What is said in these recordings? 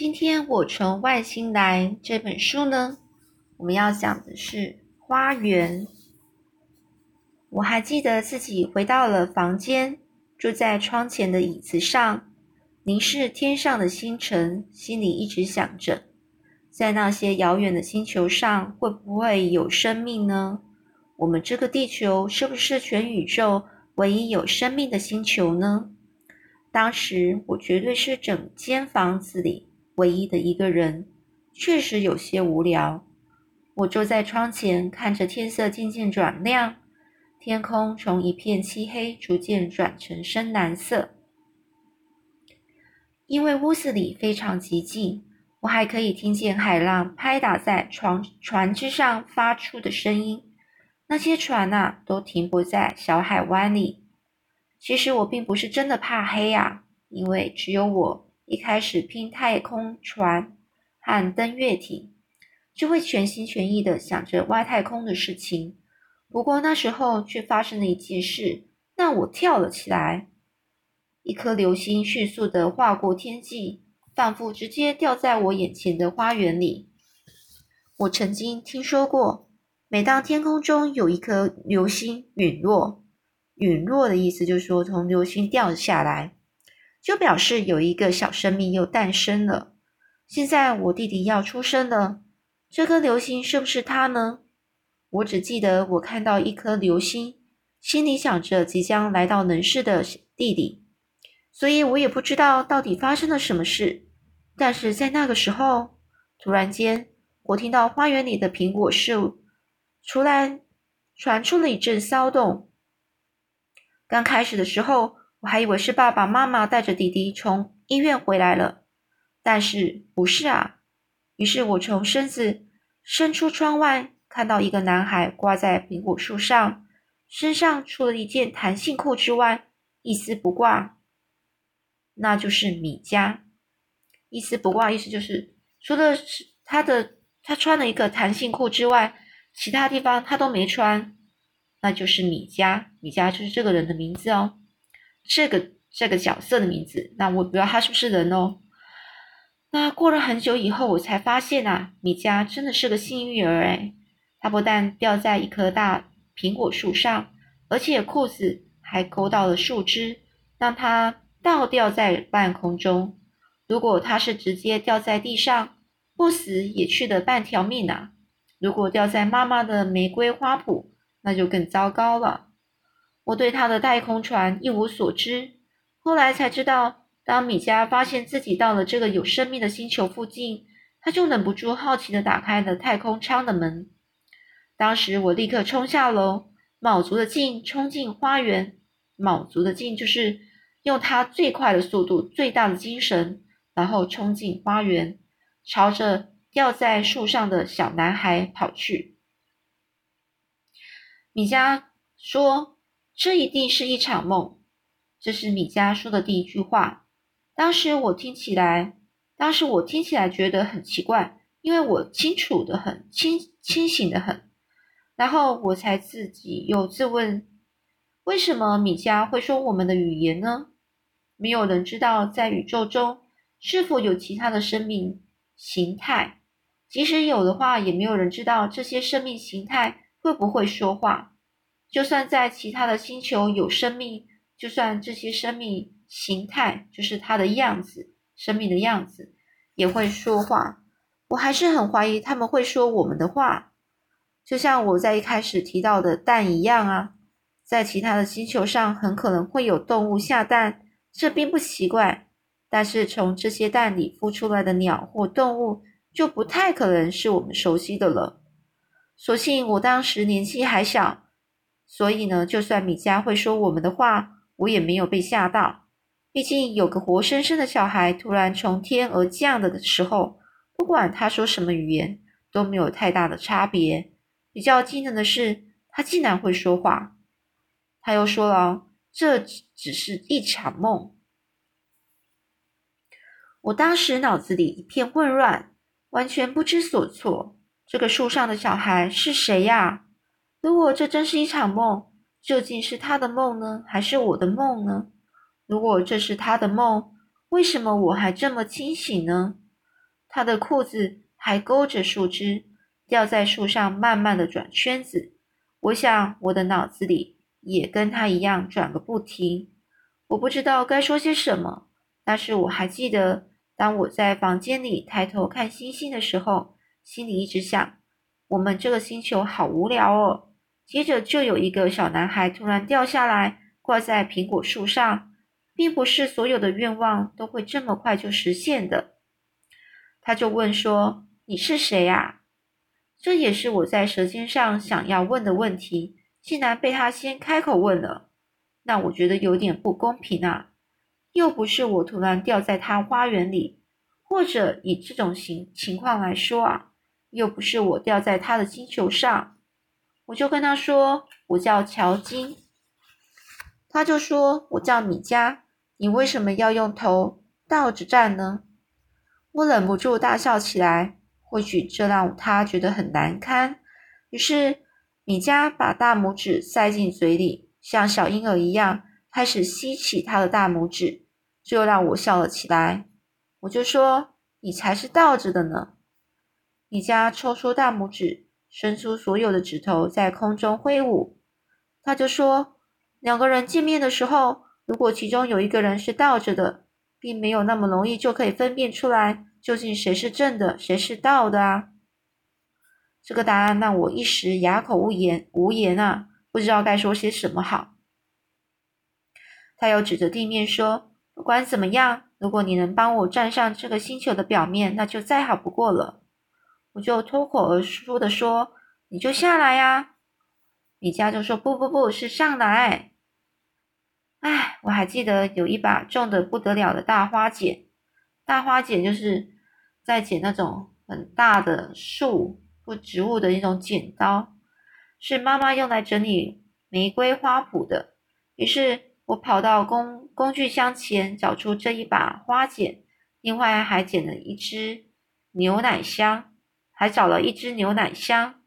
今天我从外星来这本书呢，我们要讲的是花园。我还记得自己回到了房间，坐在窗前的椅子上，凝视天上的星辰，心里一直想着，在那些遥远的星球上会不会有生命呢？我们这个地球是不是全宇宙唯一有生命的星球呢？当时我绝对是整间房子里唯一的一个人，确实有些无聊。我坐在窗前，看着天色渐渐转亮。天空从一片漆黑逐渐转成深蓝色，因为屋子里非常寂静，我还可以听见海浪拍打在船船只上发出的声音。那些船啊，都停泊在小海湾里。其实我并不是真的怕黑啊，因为只有我一开始拼太空船和登月艇，就会全心全意的想着外太空的事情。不过那时候却发生了一件事，让我跳了起来。一颗流星迅速的划过天际，仿佛直接掉在我眼前的花园里。我曾经听说过，每当天空中有一颗流星陨落，陨落的意思就是说从流星掉下来，就表示有一个小生命又诞生了。现在我弟弟要出生了，这颗流星是不是他呢？我只记得我看到一颗流星，心里想着即将来到能世的弟弟，所以我也不知道到底发生了什么事。但是在那个时候，突然间，我听到花园里的苹果树突然传出了一阵骚动。刚开始的时候，我还以为是爸爸妈妈带着弟弟从医院回来了，但是不是啊？于是我从身子伸出窗外。看到一个男孩挂在苹果树上，身上除了一件弹性裤之外，一丝不挂，那就是米迦。一丝不挂意思就是除了他的他穿了一个弹性裤之外，其他地方他都没穿，那就是米迦。米迦就是这个人的名字哦，这个这个角色的名字。那我不知道他是不是人哦。那过了很久以后，我才发现啊，米迦真的是个幸运儿哎。它不但掉在一棵大苹果树上，而且裤子还勾到了树枝，让它倒吊在半空中。如果它是直接掉在地上，不死也去了半条命啊！如果掉在妈妈的玫瑰花圃，那就更糟糕了。我对他的太空船一无所知，后来才知道，当米迦发现自己到了这个有生命的星球附近，他就忍不住好奇地打开了太空舱的门。当时我立刻冲下楼，卯足了劲冲进花园。卯足的劲就是用他最快的速度、最大的精神，然后冲进花园，朝着吊在树上的小男孩跑去。米迦说：“这一定是一场梦。”这是米迦说的第一句话。当时我听起来，当时我听起来觉得很奇怪，因为我清楚的很，清清醒的很。然后我才自己又自问：为什么米迦会说我们的语言呢？没有人知道在宇宙中是否有其他的生命形态，即使有的话，也没有人知道这些生命形态会不会说话。就算在其他的星球有生命，就算这些生命形态就是它的样子，生命的样子也会说话，我还是很怀疑他们会说我们的话。就像我在一开始提到的蛋一样啊，在其他的星球上很可能会有动物下蛋，这并不奇怪。但是从这些蛋里孵出来的鸟或动物，就不太可能是我们熟悉的了。所幸我当时年纪还小，所以呢，就算米迦会说我们的话，我也没有被吓到。毕竟有个活生生的小孩突然从天而降的时候，不管他说什么语言，都没有太大的差别。比较惊人的是，他竟然会说话。他又说了：“这只是一场梦。”我当时脑子里一片混乱，完全不知所措。这个树上的小孩是谁呀？如果这真是一场梦，究竟是他的梦呢，还是我的梦呢？如果这是他的梦，为什么我还这么清醒呢？他的裤子还勾着树枝，吊在树上，慢慢的转圈子。我想我的脑子里也跟他一样转个不停。我不知道该说些什么，但是我还记得，当我在房间里抬头看星星的时候，心里一直想：我们这个星球好无聊哦。接着就有一个小男孩突然掉下来，挂在苹果树上。并不是所有的愿望都会这么快就实现的。他就问说：“你是谁啊？”这也是我在舌尖上想要问的问题，竟然被他先开口问了。那我觉得有点不公平啊！又不是我突然掉在他花园里，或者以这种情情况来说啊，又不是我掉在他的星球上。我就跟他说：“我叫乔金。”他就说：“我叫米迦。”你为什么要用头倒着站呢？我忍不住大笑起来，或许这让他觉得很难堪。于是米迦把大拇指塞进嘴里，像小婴儿一样开始吸起他的大拇指，这又让我笑了起来。我就说：“你才是倒着的呢！”米迦抽出大拇指，伸出所有的指头在空中挥舞。他就说：“两个人见面的时候。”如果其中有一个人是倒着的，并没有那么容易就可以分辨出来究竟谁是正的，谁是倒的啊！这个答案让我一时哑口无言，无言啊，不知道该说些什么好。他又指着地面说：“不管怎么样，如果你能帮我站上这个星球的表面，那就再好不过了。”我就脱口而出的说：“你就下来呀！”米迦就说：“不不不，是上来。”哎，我还记得有一把重的不得了的大花剪，大花剪就是在剪那种很大的树或植物的一种剪刀，是妈妈用来整理玫瑰花圃的。于是我跑到工工具箱前，找出这一把花剪，另外还捡了一只牛奶箱，还找了一只牛奶箱。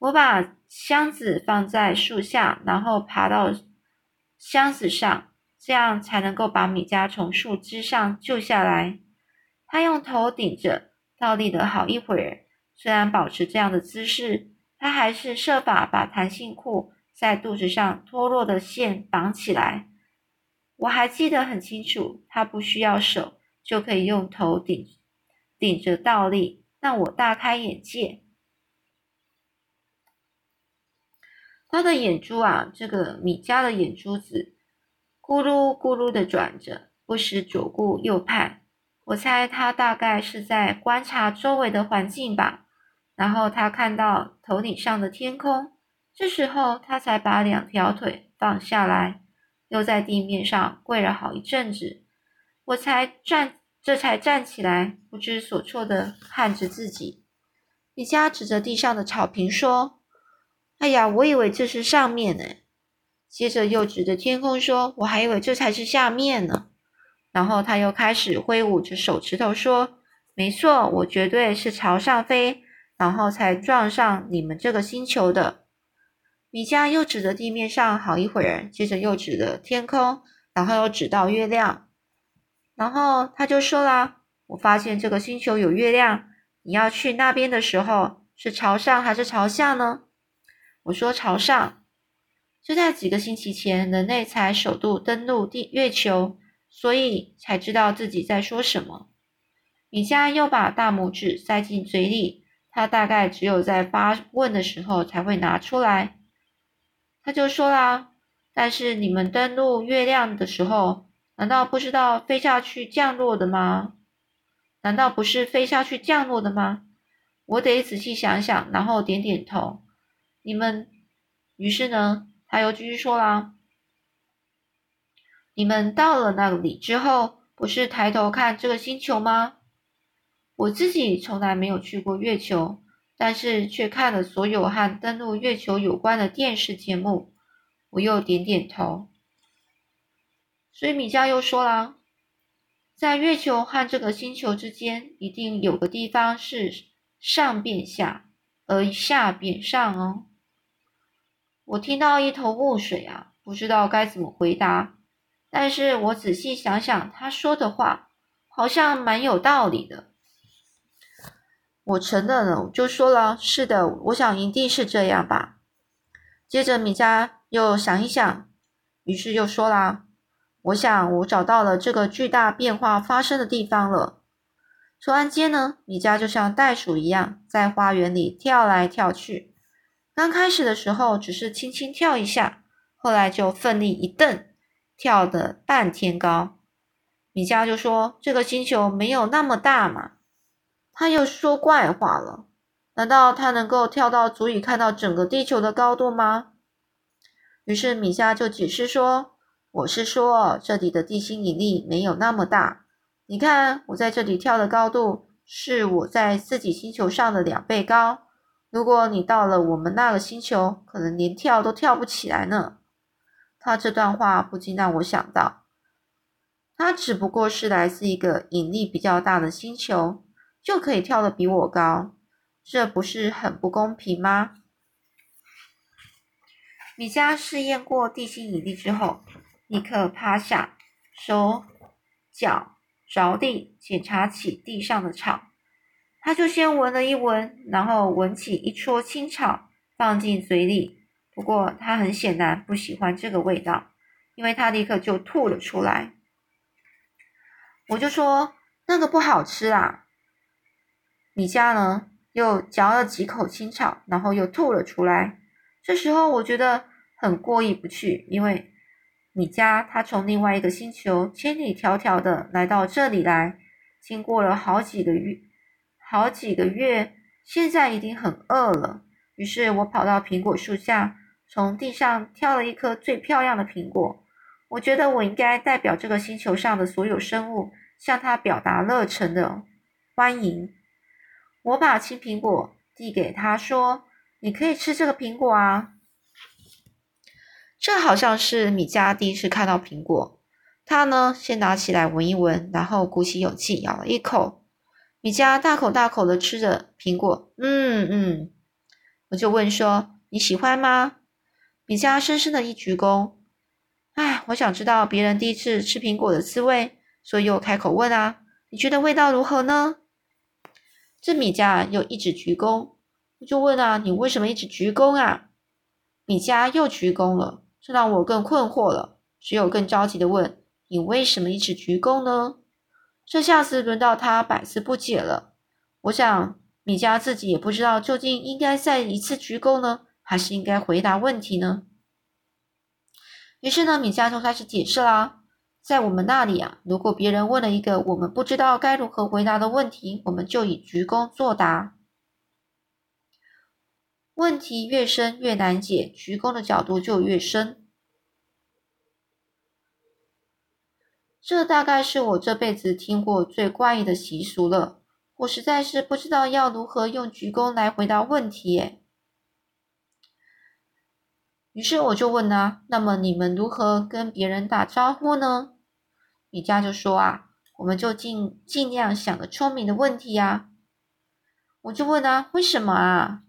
我把箱子放在树下，然后爬到。箱子上，这样才能够把米迦从树枝上救下来。他用头顶着，倒立了好一会儿。虽然保持这样的姿势，他还是设法把弹性裤在肚子上脱落的线绑起来。我还记得很清楚，他不需要手就可以用头顶顶着倒立，让我大开眼界。他的眼珠啊，这个米迦的眼珠子咕噜咕噜的转着，不时左顾右盼。我猜他大概是在观察周围的环境吧。然后他看到头顶上的天空，这时候他才把两条腿放下来，又在地面上跪了好一阵子。我才站，这才站起来，不知所措的看着自己。米迦指着地上的草坪说。哎呀，我以为这是上面呢。接着又指着天空说：“我还以为这才是下面呢。”然后他又开始挥舞着手指头说：“没错，我绝对是朝上飞，然后才撞上你们这个星球的。”米迦又指着地面上好一会儿，接着又指着天空，然后又指到月亮，然后他就说啦：“我发现这个星球有月亮，你要去那边的时候是朝上还是朝下呢？”我说朝上，就在几个星期前，人类才首度登陆地月球，所以才知道自己在说什么。米迦又把大拇指塞进嘴里，他大概只有在发问的时候才会拿出来。他就说啦：“但是你们登陆月亮的时候，难道不知道飞下去降落的吗？难道不是飞下去降落的吗？”我得仔细想想，然后点点头。你们，于是呢，他又继续说啦：“你们到了那里之后，不是抬头看这个星球吗？我自己从来没有去过月球，但是却看了所有和登陆月球有关的电视节目。”我又点点头。所以米迦又说啦：“在月球和这个星球之间，一定有个地方是上变下，而下变上哦。”我听到一头雾水啊，不知道该怎么回答。但是我仔细想想，他说的话好像蛮有道理的。我承认了，就说了，是的，我想一定是这样吧。接着米迦又想一想，于是又说啦：“我想我找到了这个巨大变化发生的地方了。”突然间呢，米迦就像袋鼠一样在花园里跳来跳去。刚开始的时候只是轻轻跳一下，后来就奋力一蹬，跳得半天高。米迦就说：“这个星球没有那么大嘛。”他又说怪话了。难道他能够跳到足以看到整个地球的高度吗？于是米迦就解释说：“我是说，这里的地心引力没有那么大。你看，我在这里跳的高度是我在自己星球上的两倍高。如果你到了我们那个星球，可能连跳都跳不起来呢。”他这段话不禁让我想到，他只不过是来自一个引力比较大的星球，就可以跳得比我高。这不是很不公平吗？米迦试验过地心引力之后，立刻趴下，手脚着地检查起地上的草。他就先闻了一闻，然后闻起一撮青草，放进嘴里。不过他很显然不喜欢这个味道，因为他立刻就吐了出来。我就说那个不好吃啊。米迦呢？又嚼了几口青草，然后又吐了出来。这时候我觉得很过意不去，因为米迦他从另外一个星球千里迢迢的来到这里来，经过了好几个月，好几个月，现在已经很饿了。于是我跑到苹果树下，从地上挑了一颗最漂亮的苹果。我觉得我应该代表这个星球上的所有生物，向他表达热忱的欢迎。我把青苹果递给他，说：“你可以吃这个苹果啊。”这好像是米迦第一次看到苹果。他呢，先拿起来闻一闻，然后鼓起勇气咬了一口。米迦大口大口的吃着苹果，嗯嗯。我就问说：“你喜欢吗？”米迦深深的一鞠躬。哎，我想知道别人第一次吃苹果的滋味，所以我开口问啊：“你觉得味道如何呢？”这米迦又一直鞠躬，我就问啊，你为什么一直鞠躬啊？米迦又鞠躬了，这让我更困惑了，只有更着急的问，你为什么一直鞠躬呢？这下子轮到他百思不解了。我想米迦自己也不知道究竟应该再一次鞠躬呢，还是应该回答问题呢？于是呢，米迦就开始解释啦。在我们那里啊，如果别人问了一个我们不知道该如何回答的问题，我们就以鞠躬作答。问题越深越难解，鞠躬的角度就越深。这大概是我这辈子听过最怪异的习俗了。我实在是不知道要如何用鞠躬来回答问题耶。于是我就问啊，那么你们如何跟别人打招呼呢？米迦就说啊，我们就尽尽量想个聪明的问题呀。我就问啊，为什么啊？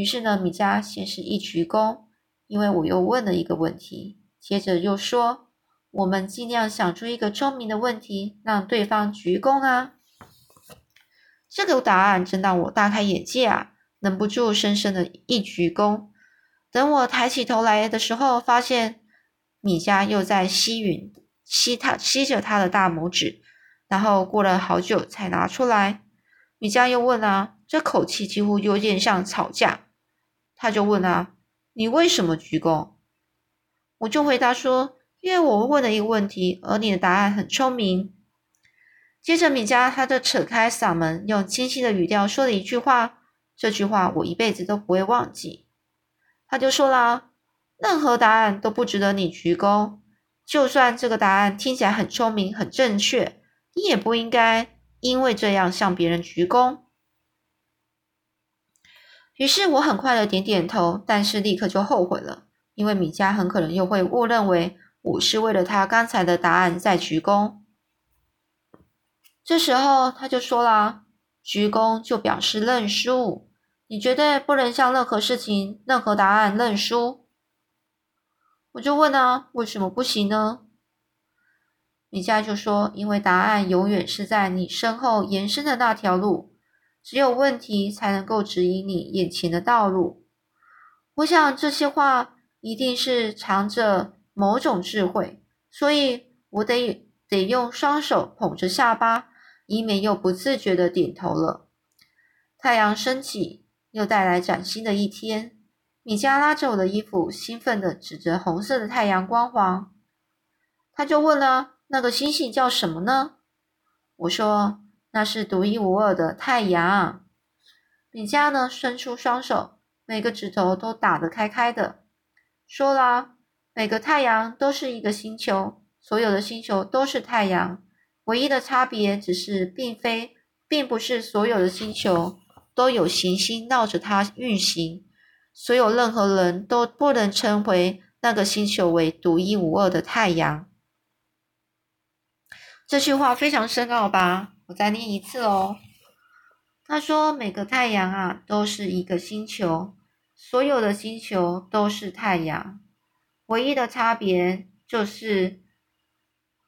于是呢，米迦先是一鞠躬，因为我又问了一个问题，接着又说，我们尽量想出一个聪明的问题，让对方鞠躬啊。这个答案真让我大开眼界啊，忍不住深深的一鞠躬。等我抬起头来的时候，发现米迦又在吸吮。吸他吸着他的大拇指，然后过了好久才拿出来。米迦又问啊，这口气几乎有点像吵架。他就问啊，你为什么鞠躬？我就回答说，因为我问了一个问题，而你的答案很聪明。接着米迦他就扯开嗓门，用清晰的语调说了一句话，这句话我一辈子都不会忘记。他就说啦，任何答案都不值得你鞠躬。就算这个答案听起来很聪明、很正确，你也不应该因为这样向别人鞠躬。于是我很快的点点头，但是立刻就后悔了，因为米迦很可能又会误认为我是为了他刚才的答案在鞠躬。这时候他就说啦：“鞠躬就表示认输，你绝对不能向任何事情、任何答案认输。”我就问啊，为什么不行呢？米迦就说：“因为答案永远是在你身后延伸的那条路，只有问题才能够指引你眼前的道路。我想这些话一定是藏着某种智慧，所以我得得用双手捧着下巴，以免又不自觉的点头了。太阳升起，又带来崭新的一天。米迦拉着我的衣服，兴奋地指着红色的太阳光环。他就问了：“那个星星叫什么呢？”我说：“那是独一无二的太阳。”米迦呢，伸出双手，每个指头都打得开开的，说了：“每个太阳都是一个星球，所有的星球都是太阳，唯一的差别只是，并非，并不是所有的星球都有行星绕着它运行。”所有任何人都不能称为那个星球为独一无二的太阳。这句话非常深奥吧？我再念一次哦。他说：“每个太阳啊，都是一个星球，所有的星球都是太阳，唯一的差别就是，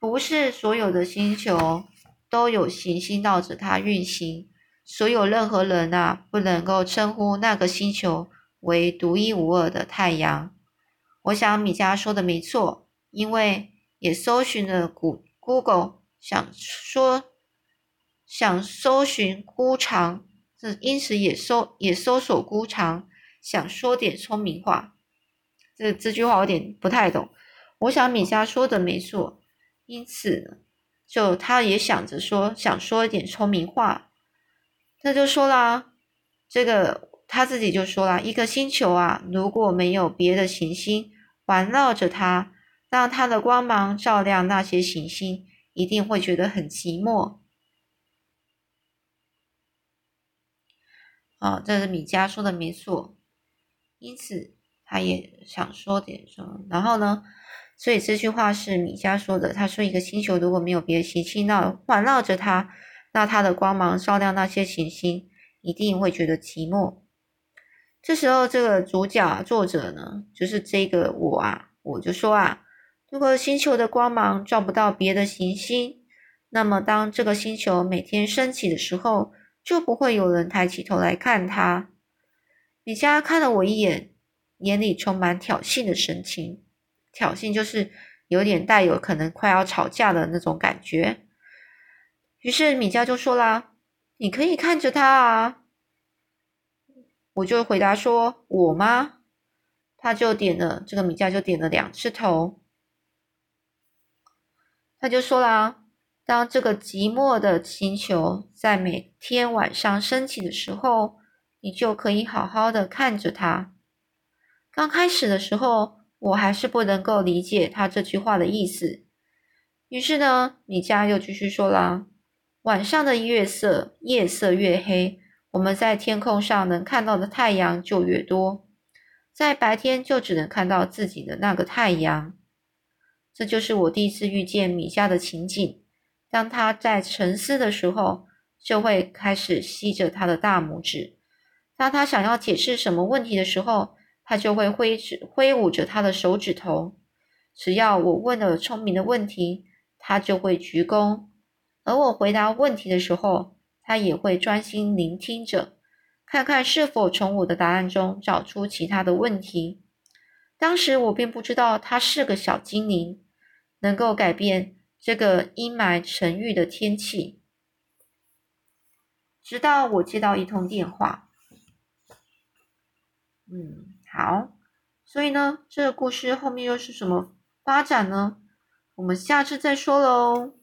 不是所有的星球都有行星绕着它运行。所有任何人啊，不能够称呼那个星球。”为独一无二的太阳，我想米迦说的没错，因为也搜寻了谷 Google，想说想搜寻孤长，这因此也搜也搜索孤长，想说点聪明话。这这句话有点不太懂。我想米迦说的没错，因此就他也想着说想说一点聪明话，他就说啦，这个。他自己就说了，一个星球啊，如果没有别的行星环绕着它，让它的光芒照亮那些行星，一定会觉得很寂寞。啊，这是米迦说的没错，因此他也想说点什么。然后呢，所以这句话是米迦说的。他说，一个星球如果没有别的行星绕环绕着它，那它的光芒照亮那些行星，一定会觉得寂寞。这时候，这个主角啊，作者呢，就是这个我啊，我就说啊，如果星球的光芒照不到别的行星，那么当这个星球每天升起的时候，就不会有人抬起头来看他。米迦看了我一眼，眼里充满挑衅的神情，挑衅就是有点带有可能快要吵架的那种感觉。于是米迦就说啦：“你可以看着他啊。”我就回答说：“我吗？”他就点了这个米迦就点了两次头。他就说啦：“当这个寂寞的星球在每天晚上升起的时候，你就可以好好的看着它。”刚开始的时候，我还是不能够理解他这句话的意思。于是呢，米迦又继续说啦：“晚上的月色，夜色越黑。”我们在天空上能看到的太阳就越多，在白天就只能看到自己的那个太阳。这就是我第一次遇见米迦的情景。当他在沉思的时候，就会开始吸着他的大拇指；当他想要解释什么问题的时候，他就会挥指挥舞着他的手指头。只要我问了聪明的问题，他就会鞠躬；而我回答问题的时候，他也会专心聆听着，看看是否从我的答案中找出其他的问题。当时我并不知道他是个小精灵，能够改变这个阴霾沉郁的天气。直到我接到一通电话。嗯，好。所以呢，这个故事后面又是什么发展呢？我们下次再说喽。